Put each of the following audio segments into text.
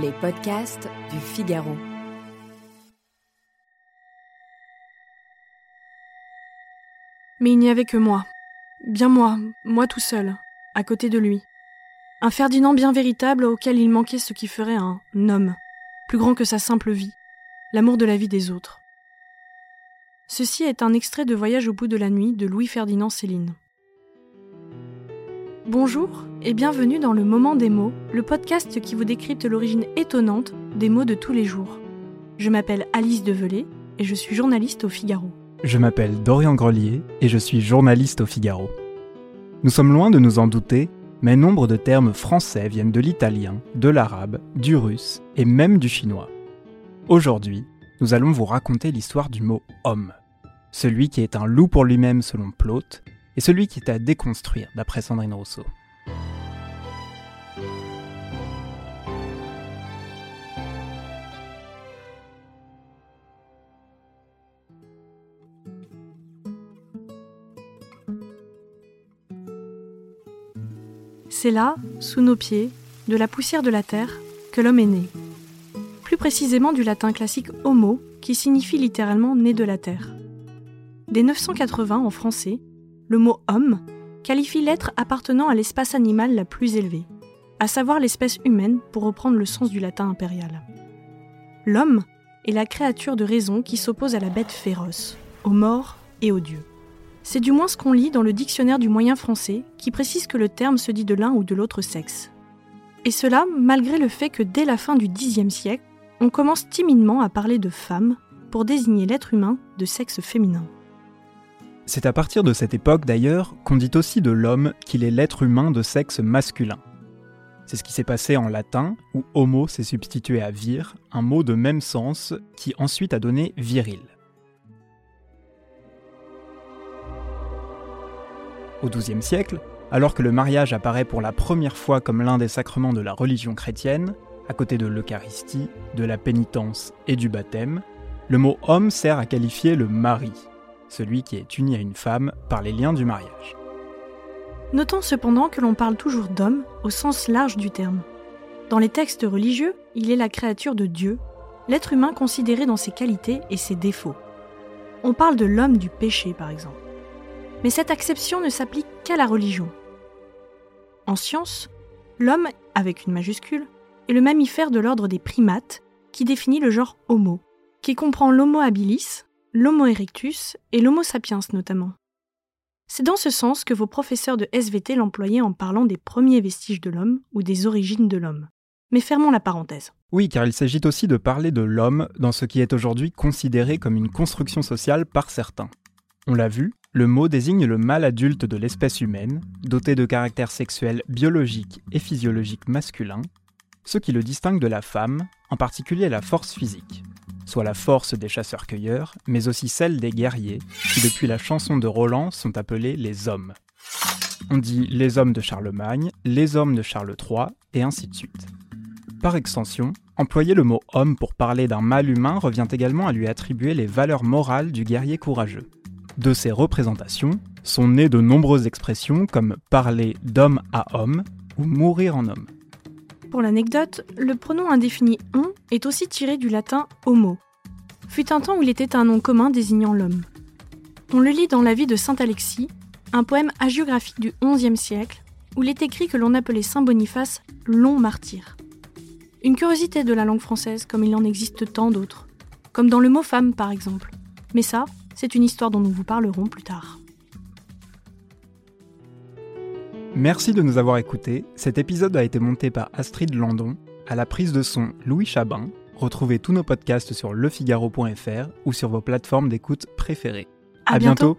Les podcasts du Figaro. Mais il n'y avait que moi. Bien moi, moi tout seul, à côté de lui. Un Ferdinand bien véritable auquel il manquait ce qui ferait un homme, plus grand que sa simple vie, l'amour de la vie des autres. Ceci est un extrait de Voyage au bout de la nuit de Louis-Ferdinand Céline. Bonjour et bienvenue dans le Moment des mots, le podcast qui vous décrypte l'origine étonnante des mots de tous les jours. Je m'appelle Alice Develay et je suis journaliste au Figaro. Je m'appelle Dorian Grelier et je suis journaliste au Figaro. Nous sommes loin de nous en douter, mais nombre de termes français viennent de l'italien, de l'arabe, du russe et même du chinois. Aujourd'hui, nous allons vous raconter l'histoire du mot homme. Celui qui est un loup pour lui-même selon Plaute, et celui qui est à déconstruire d'après Sandrine Rousseau. C'est là, sous nos pieds, de la poussière de la terre, que l'homme est né. Plus précisément du latin classique homo, qui signifie littéralement né de la terre. Dès 980 en français, le mot homme qualifie l'être appartenant à l'espace animal la plus élevée, à savoir l'espèce humaine pour reprendre le sens du latin impérial. L'homme est la créature de raison qui s'oppose à la bête féroce, aux morts et aux dieux. C'est du moins ce qu'on lit dans le dictionnaire du moyen français qui précise que le terme se dit de l'un ou de l'autre sexe. Et cela malgré le fait que dès la fin du Xe siècle, on commence timidement à parler de femme pour désigner l'être humain de sexe féminin. C'est à partir de cette époque d'ailleurs qu'on dit aussi de l'homme qu'il est l'être humain de sexe masculin. C'est ce qui s'est passé en latin, où homo s'est substitué à vir, un mot de même sens qui ensuite a donné viril. Au XIIe siècle, alors que le mariage apparaît pour la première fois comme l'un des sacrements de la religion chrétienne, à côté de l'Eucharistie, de la pénitence et du baptême, le mot homme sert à qualifier le mari, celui qui est uni à une femme par les liens du mariage. Notons cependant que l'on parle toujours d'homme au sens large du terme. Dans les textes religieux, il est la créature de Dieu, l'être humain considéré dans ses qualités et ses défauts. On parle de l'homme du péché, par exemple. Mais cette acception ne s'applique qu'à la religion. En science, l'homme, avec une majuscule, est le mammifère de l'ordre des primates qui définit le genre Homo, qui comprend l'Homo habilis, l'Homo erectus et l'Homo sapiens notamment. C'est dans ce sens que vos professeurs de SVT l'employaient en parlant des premiers vestiges de l'homme ou des origines de l'homme. Mais fermons la parenthèse. Oui, car il s'agit aussi de parler de l'homme dans ce qui est aujourd'hui considéré comme une construction sociale par certains. On l'a vu, le mot désigne le mâle adulte de l'espèce humaine, doté de caractères sexuels biologiques et physiologiques masculins, ce qui le distingue de la femme, en particulier la force physique soit la force des chasseurs-cueilleurs, mais aussi celle des guerriers, qui depuis la chanson de Roland sont appelés les hommes. On dit les hommes de Charlemagne, les hommes de Charles III, et ainsi de suite. Par extension, employer le mot homme pour parler d'un mâle humain revient également à lui attribuer les valeurs morales du guerrier courageux. De ces représentations sont nées de nombreuses expressions comme parler d'homme à homme ou mourir en homme. Pour l'anecdote, le pronom indéfini on est aussi tiré du latin homo. Fut un temps où il était un nom commun désignant l'homme. On le lit dans la vie de saint Alexis, un poème hagiographique du XIe siècle, où il est écrit que l'on appelait saint Boniface long martyr. Une curiosité de la langue française, comme il en existe tant d'autres, comme dans le mot femme par exemple. Mais ça, c'est une histoire dont nous vous parlerons plus tard. Merci de nous avoir écoutés. Cet épisode a été monté par Astrid Landon, à la prise de son Louis Chabin. Retrouvez tous nos podcasts sur lefigaro.fr ou sur vos plateformes d'écoute préférées. À, bientôt.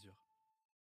mesure.